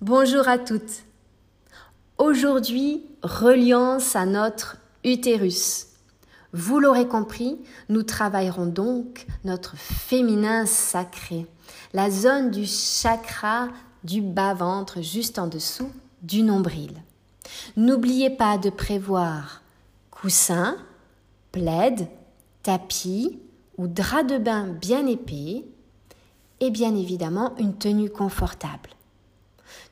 Bonjour à toutes. Aujourd'hui, reliance à notre utérus. Vous l'aurez compris, nous travaillerons donc notre féminin sacré, la zone du chakra du bas-ventre juste en dessous du nombril. N'oubliez pas de prévoir coussin, plaid, tapis ou drap de bain bien épais et bien évidemment une tenue confortable.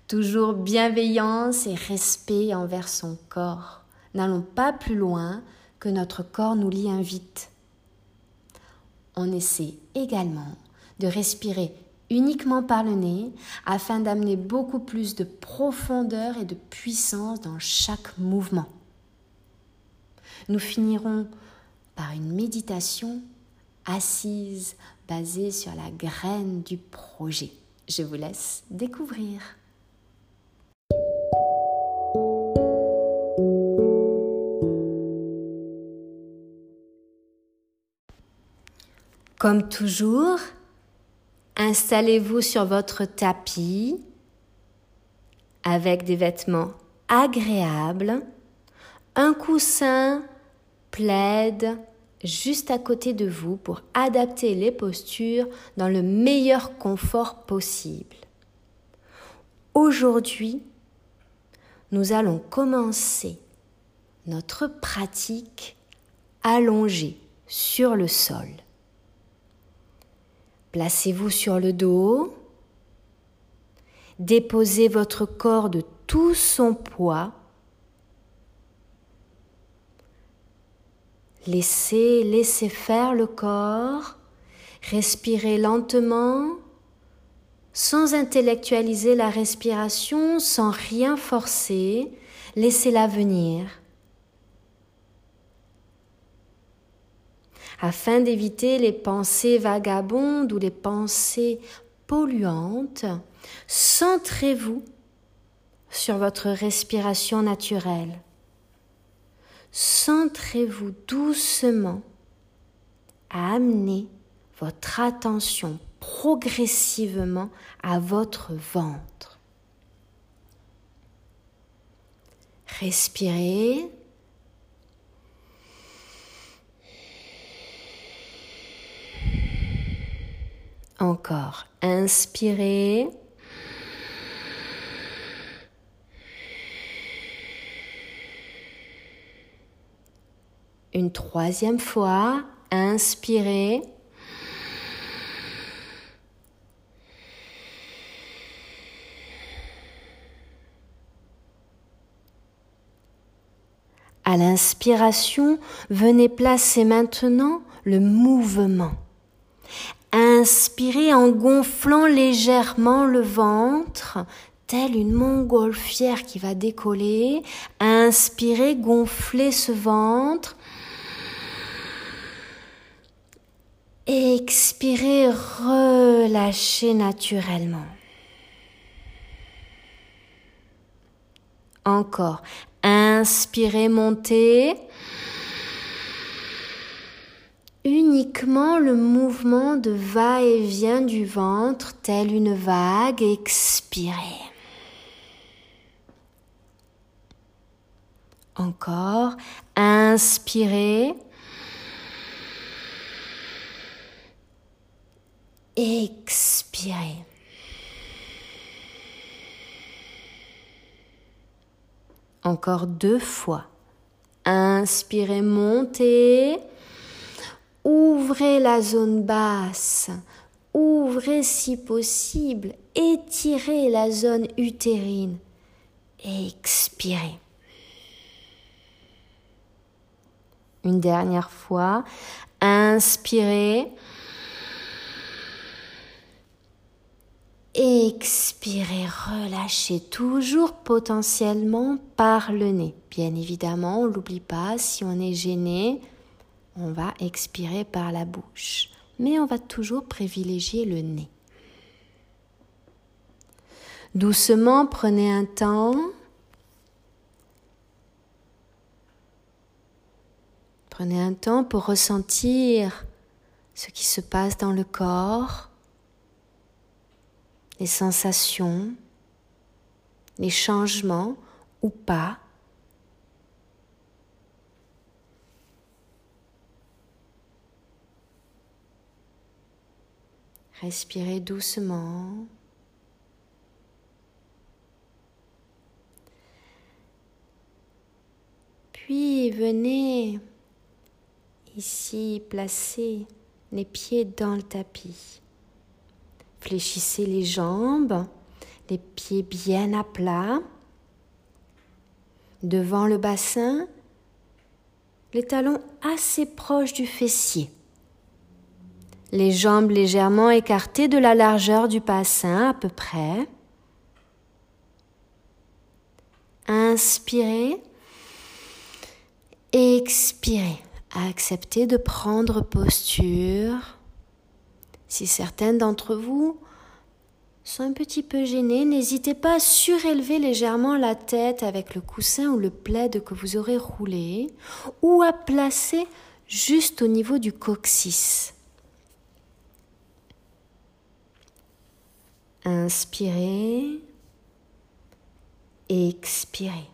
Toujours bienveillance et respect envers son corps. N'allons pas plus loin que notre corps nous l'y invite. On essaie également de respirer uniquement par le nez afin d'amener beaucoup plus de profondeur et de puissance dans chaque mouvement. Nous finirons par une méditation assise basée sur la graine du projet. Je vous laisse découvrir. Comme toujours, installez-vous sur votre tapis avec des vêtements agréables, un coussin plaide juste à côté de vous pour adapter les postures dans le meilleur confort possible. Aujourd'hui, nous allons commencer notre pratique allongée sur le sol. Placez-vous sur le dos. Déposez votre corps de tout son poids. Laissez, laissez faire le corps. Respirez lentement, sans intellectualiser la respiration, sans rien forcer. Laissez-la venir. Afin d'éviter les pensées vagabondes ou les pensées polluantes, centrez-vous sur votre respiration naturelle. Centrez-vous doucement à amener votre attention progressivement à votre ventre. Respirez Encore. Inspirez. Une troisième fois. Inspirez. À l'inspiration, venez placer maintenant le mouvement. Inspirez en gonflant légèrement le ventre, telle une montgolfière qui va décoller. Inspirez, gonflez ce ventre. Expirez, relâchez naturellement. Encore. Inspirez, montez uniquement le mouvement de va-et-vient du ventre, tel une vague, expirez. Encore, inspirez. Expirez. Encore deux fois. Inspirez, montez. Ouvrez la zone basse, ouvrez si possible, étirez la zone utérine, expirez. Une dernière fois, inspirez. Expirez, relâchez toujours potentiellement par le nez. Bien évidemment, on l'oublie pas, si on est gêné, on va expirer par la bouche, mais on va toujours privilégier le nez. Doucement, prenez un temps. Prenez un temps pour ressentir ce qui se passe dans le corps, les sensations. les changements ou pas. Respirez doucement. Puis venez ici placer les pieds dans le tapis. Fléchissez les jambes, les pieds bien à plat. Devant le bassin, les talons assez proches du fessier. Les jambes légèrement écartées de la largeur du bassin à peu près. Inspirez. Expirez. Acceptez de prendre posture. Si certaines d'entre vous sont un petit peu gênées, n'hésitez pas à surélever légèrement la tête avec le coussin ou le plaid que vous aurez roulé ou à placer juste au niveau du coccyx. Inspirez, expirez.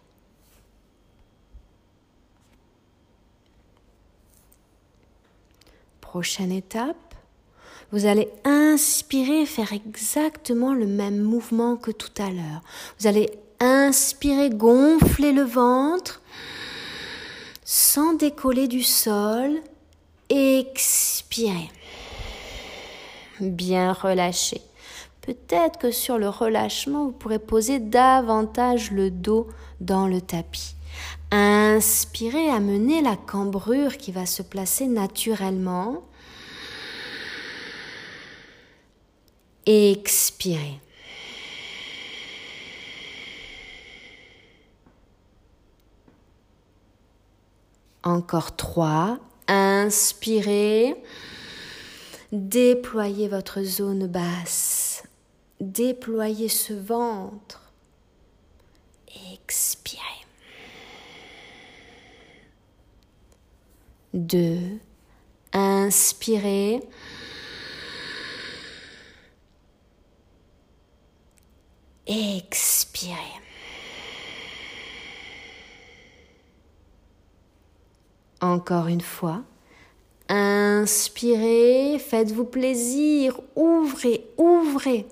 Prochaine étape, vous allez inspirer, faire exactement le même mouvement que tout à l'heure. Vous allez inspirer, gonfler le ventre sans décoller du sol. Expirez. Bien relâché. Peut-être que sur le relâchement, vous pourrez poser davantage le dos dans le tapis. Inspirez, amenez la cambrure qui va se placer naturellement. Expirez. Encore trois. Inspirez. Déployez votre zone basse. Déployez ce ventre. Expirez. 2. Inspirez. Expirez. Encore une fois. Inspirez, faites-vous plaisir, ouvrez, ouvrez.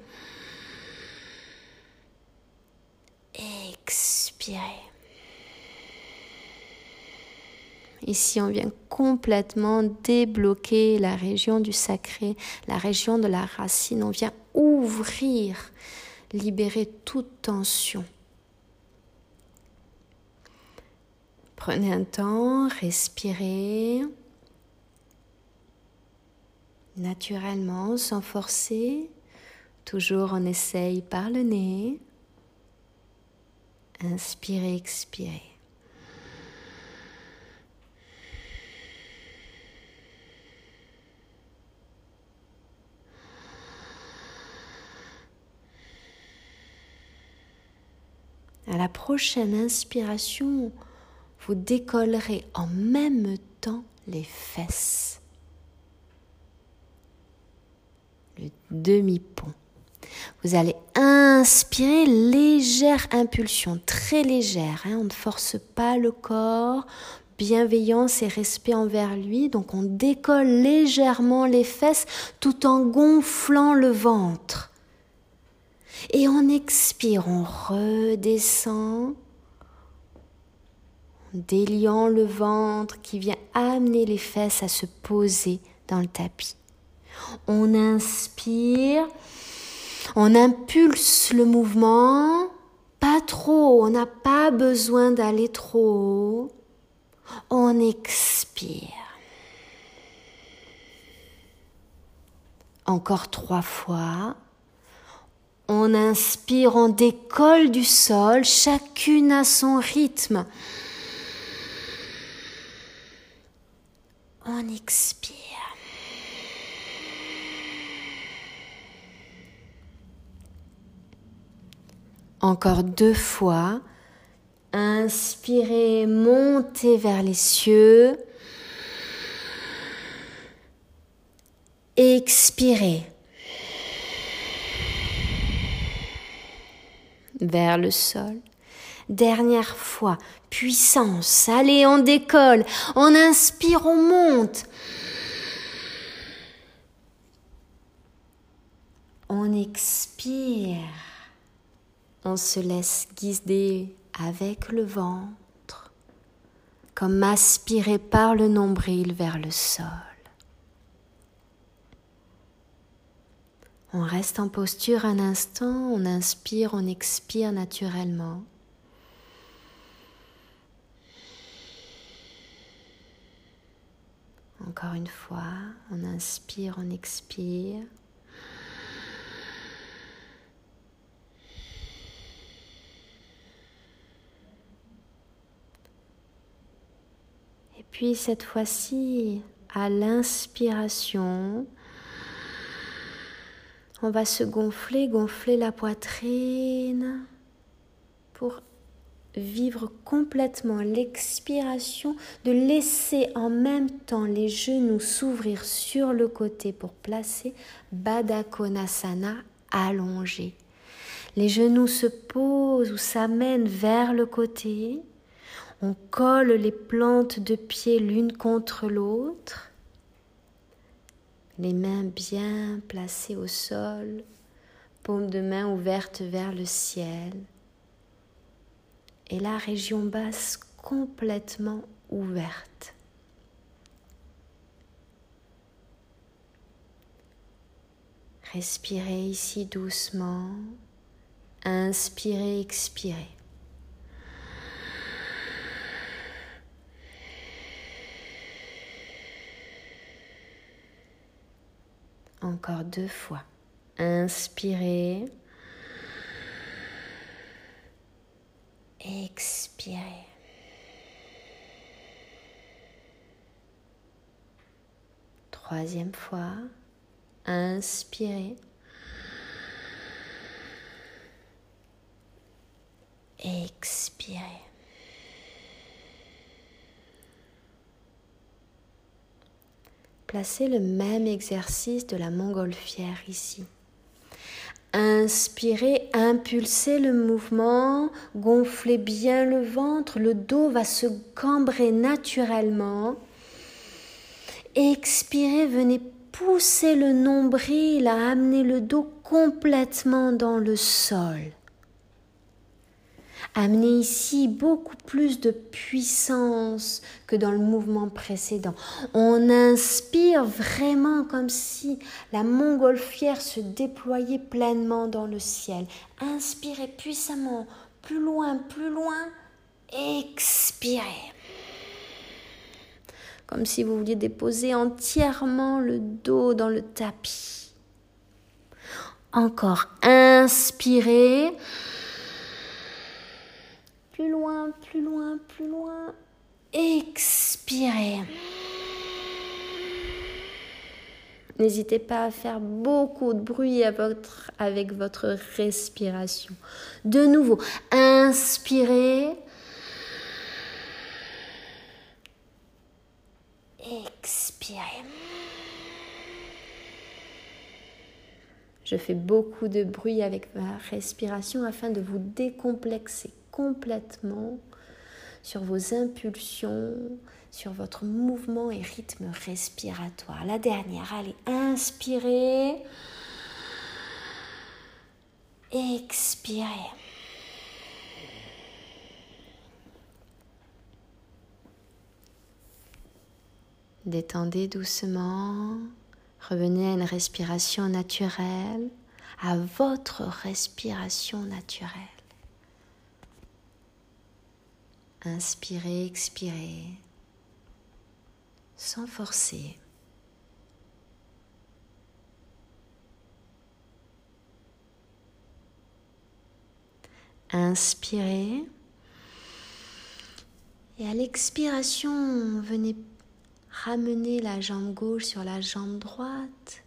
Ici, on vient complètement débloquer la région du sacré, la région de la racine. On vient ouvrir, libérer toute tension. Prenez un temps, respirez naturellement, sans forcer. Toujours on essaye par le nez. Inspirez, expirez. À la prochaine inspiration, vous décollerez en même temps les fesses. Le demi-pont. Vous allez inspirer légère impulsion, très légère. Hein. on ne force pas le corps. Bienveillance et respect envers lui. Donc on décolle légèrement les fesses tout en gonflant le ventre. Et on expire, on redescend, déliant le ventre qui vient amener les fesses à se poser dans le tapis. On inspire, on impulse le mouvement, pas trop, on n'a pas besoin d'aller trop haut. On expire. Encore trois fois. On inspire, on décolle du sol, chacune à son rythme. On expire. Encore deux fois. Inspirez, montez vers les cieux. Expirez. vers le sol. Dernière fois, puissance, allez, on décolle, on inspire, on monte. On expire, on se laisse guider avec le ventre, comme aspiré par le nombril vers le sol. On reste en posture un instant, on inspire, on expire naturellement. Encore une fois, on inspire, on expire. Et cette fois-ci, à l'inspiration, on va se gonfler, gonfler la poitrine pour vivre complètement l'expiration, de laisser en même temps les genoux s'ouvrir sur le côté pour placer Baddha Konasana allongé. Les genoux se posent ou s'amènent vers le côté. On colle les plantes de pied l'une contre l'autre les mains bien placées au sol, paume de main ouverte vers le ciel, et la région basse complètement ouverte. Respirez ici doucement, inspirez, expirez. Encore deux fois. Inspirez. Expirez. Troisième fois. Inspirez. Expirez. Placez le même exercice de la montgolfière ici. Inspirez, impulsez le mouvement, gonflez bien le ventre, le dos va se cambrer naturellement. Expirez, venez pousser le nombril à amener le dos complètement dans le sol. Amenez ici beaucoup plus de puissance que dans le mouvement précédent. On inspire vraiment comme si la montgolfière se déployait pleinement dans le ciel. Inspirez puissamment, plus loin, plus loin. Expirez. Comme si vous vouliez déposer entièrement le dos dans le tapis. Encore inspirez plus loin, plus loin, plus loin. Expirez. N'hésitez pas à faire beaucoup de bruit avec votre respiration. De nouveau, inspirez. Expirez. Je fais beaucoup de bruit avec ma respiration afin de vous décomplexer complètement sur vos impulsions, sur votre mouvement et rythme respiratoire. La dernière, allez, inspirez. Expirez. Détendez doucement. Revenez à une respiration naturelle, à votre respiration naturelle. Inspirez, expirez, sans forcer. Inspirez. Et à l'expiration, venez ramener la jambe gauche sur la jambe droite.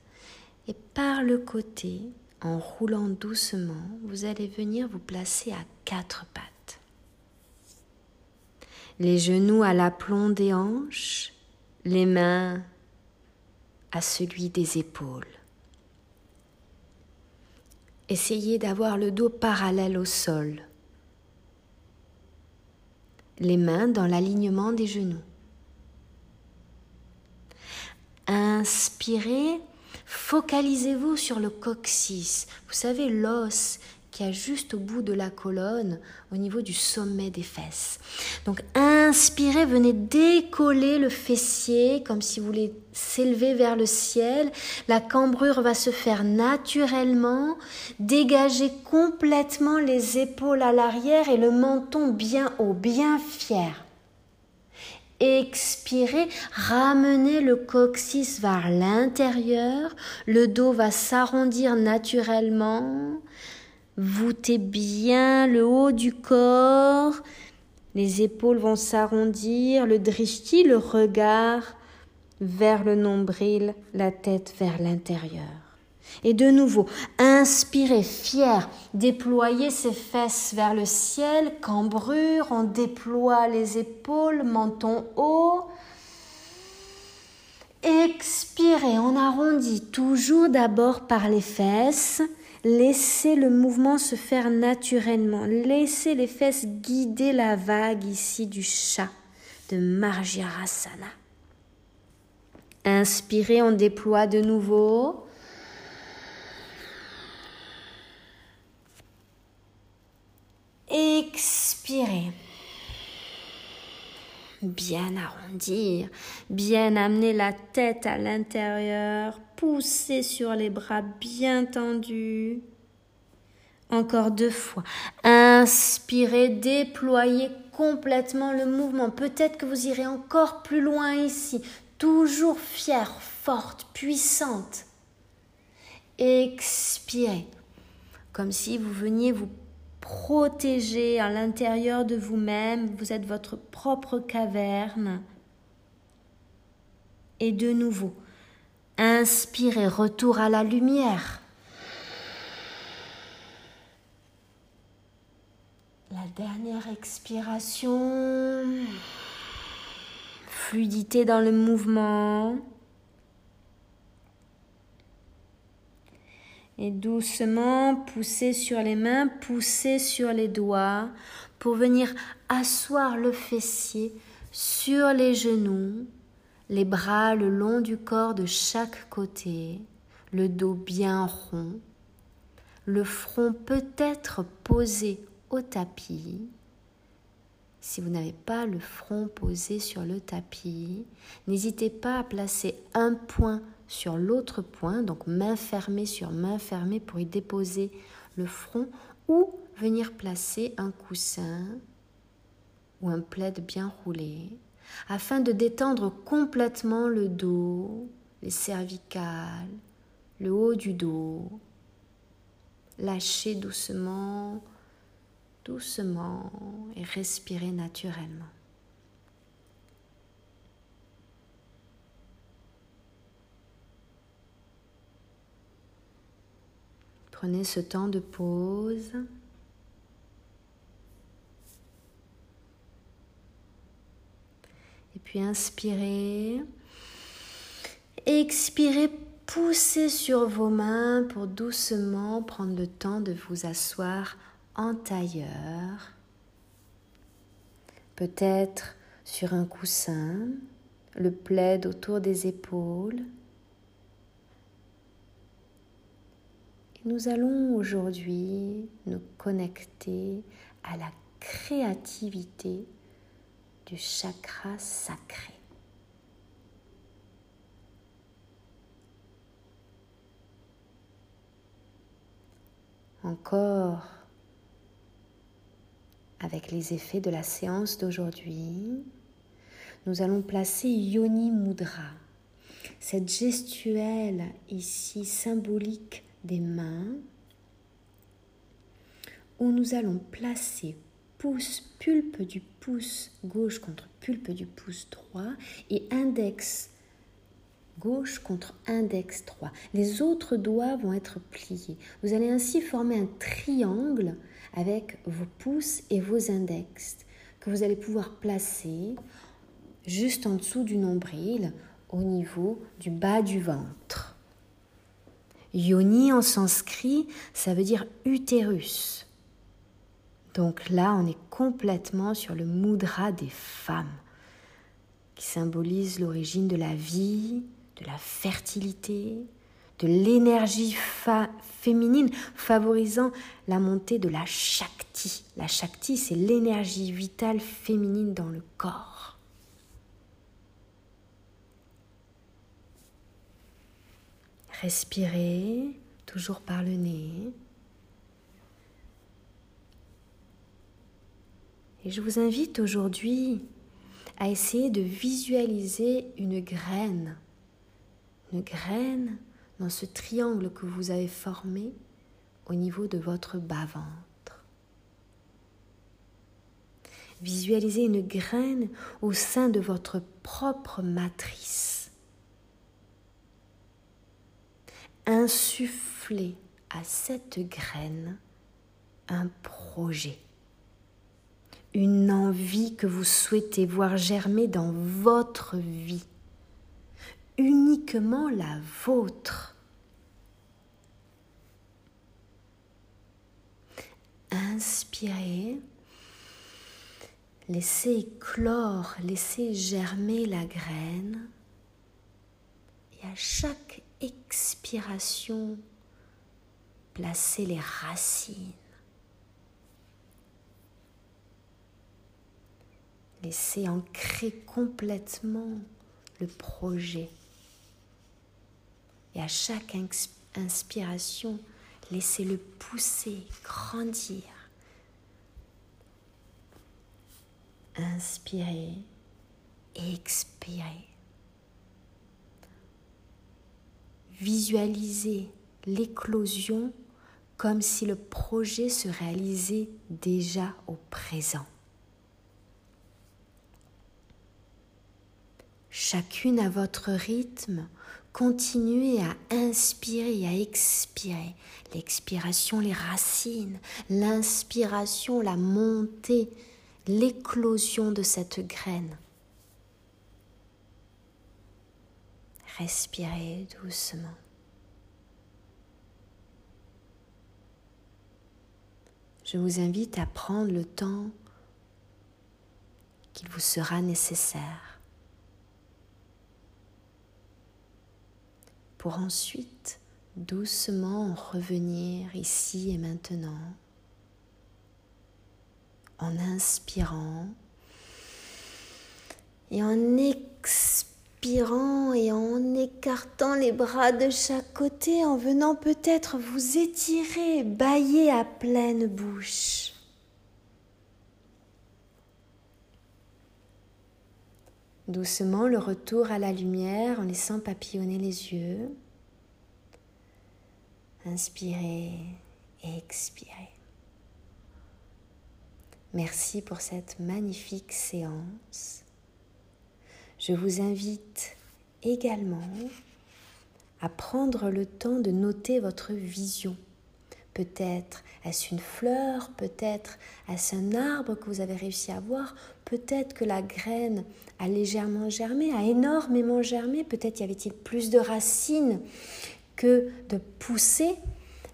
Et par le côté, en roulant doucement, vous allez venir vous placer à quatre pattes les genoux à l'aplomb des hanches, les mains à celui des épaules. Essayez d'avoir le dos parallèle au sol. Les mains dans l'alignement des genoux. Inspirez, focalisez-vous sur le coccyx. Vous savez, l'os qui a juste au bout de la colonne, au niveau du sommet des fesses. Donc inspirez, venez décoller le fessier comme si vous voulez s'élever vers le ciel. La cambrure va se faire naturellement. Dégagez complètement les épaules à l'arrière et le menton bien haut, bien fier. Expirez, ramenez le coccyx vers l'intérieur, le dos va s'arrondir naturellement, Voûtez bien le haut du corps. Les épaules vont s'arrondir, le drishti, le regard vers le nombril, la tête vers l'intérieur. Et de nouveau, inspirez, fier, déployez ses fesses vers le ciel, cambrure, on déploie les épaules, menton haut. Expirez, on arrondit toujours d'abord par les fesses. Laissez le mouvement se faire naturellement. Laissez les fesses guider la vague ici du chat de Marjarasana. Inspirez, on déploie de nouveau. Expirez bien arrondir, bien amener la tête à l'intérieur, pousser sur les bras bien tendus. Encore deux fois. Inspirez, déployez complètement le mouvement. Peut-être que vous irez encore plus loin ici. Toujours fière, forte, puissante. Expirez, comme si vous veniez vous protégé à l'intérieur de vous-même, vous êtes votre propre caverne. Et de nouveau, inspirez, retour à la lumière. La dernière expiration, fluidité dans le mouvement. Et doucement, pousser sur les mains, pousser sur les doigts pour venir asseoir le fessier sur les genoux, les bras le long du corps de chaque côté, le dos bien rond, le front peut-être posé au tapis. Si vous n'avez pas le front posé sur le tapis, n'hésitez pas à placer un point sur l'autre point, donc main fermée sur main fermée pour y déposer le front ou venir placer un coussin ou un plaid bien roulé afin de détendre complètement le dos, les cervicales, le haut du dos. Lâchez doucement, doucement et respirez naturellement. Prenez ce temps de pause. Puis inspirez. Expirez, poussez sur vos mains pour doucement prendre le temps de vous asseoir en tailleur. Peut-être sur un coussin, le plaid autour des épaules. Nous allons aujourd'hui nous connecter à la créativité du chakra sacré. Encore avec les effets de la séance d'aujourd'hui, nous allons placer Yoni Mudra, cette gestuelle ici symbolique des mains où nous allons placer pouce, pulpe du pouce gauche contre pulpe du pouce droit et index gauche contre index droit. Les autres doigts vont être pliés. Vous allez ainsi former un triangle avec vos pouces et vos index que vous allez pouvoir placer juste en dessous du nombril au niveau du bas du ventre. Yoni en sanskrit, ça veut dire utérus. Donc là, on est complètement sur le mudra des femmes, qui symbolise l'origine de la vie, de la fertilité, de l'énergie féminine, favorisant la montée de la Shakti. La Shakti, c'est l'énergie vitale féminine dans le corps. Respirez toujours par le nez. Et je vous invite aujourd'hui à essayer de visualiser une graine. Une graine dans ce triangle que vous avez formé au niveau de votre bas-ventre. Visualisez une graine au sein de votre propre matrice. Insufflez à cette graine un projet, une envie que vous souhaitez voir germer dans votre vie uniquement la vôtre. Inspirez, laissez éclore, laissez germer la graine et à chaque expiration, placez les racines. Laissez ancrer complètement le projet. Et à chaque inspiration, laissez-le pousser, grandir. Inspirez, expirez. Visualisez l'éclosion comme si le projet se réalisait déjà au présent. Chacune à votre rythme, Continuez à inspirer et à expirer. L'expiration, les racines. L'inspiration, la montée, l'éclosion de cette graine. Respirez doucement. Je vous invite à prendre le temps qu'il vous sera nécessaire pour ensuite doucement revenir ici et maintenant en inspirant et en expirant et en écartant les bras de chaque côté, en venant peut-être vous étirer, bailler à pleine bouche. Doucement le retour à la lumière en laissant papillonner les yeux. Inspirez et expirez. Merci pour cette magnifique séance. Je vous invite également à prendre le temps de noter votre vision Peut-être est-ce une fleur, peut-être est-ce un arbre que vous avez réussi à voir, peut-être que la graine a légèrement germé, a énormément germé, peut-être y avait-il plus de racines que de poussées.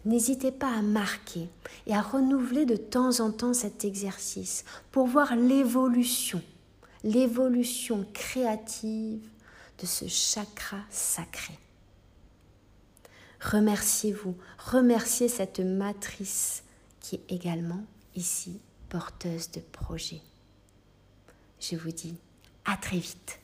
N'hésitez pas à marquer et à renouveler de temps en temps cet exercice pour voir l'évolution, l'évolution créative de ce chakra sacré. Remerciez-vous, remerciez cette matrice qui est également ici porteuse de projets. Je vous dis à très vite.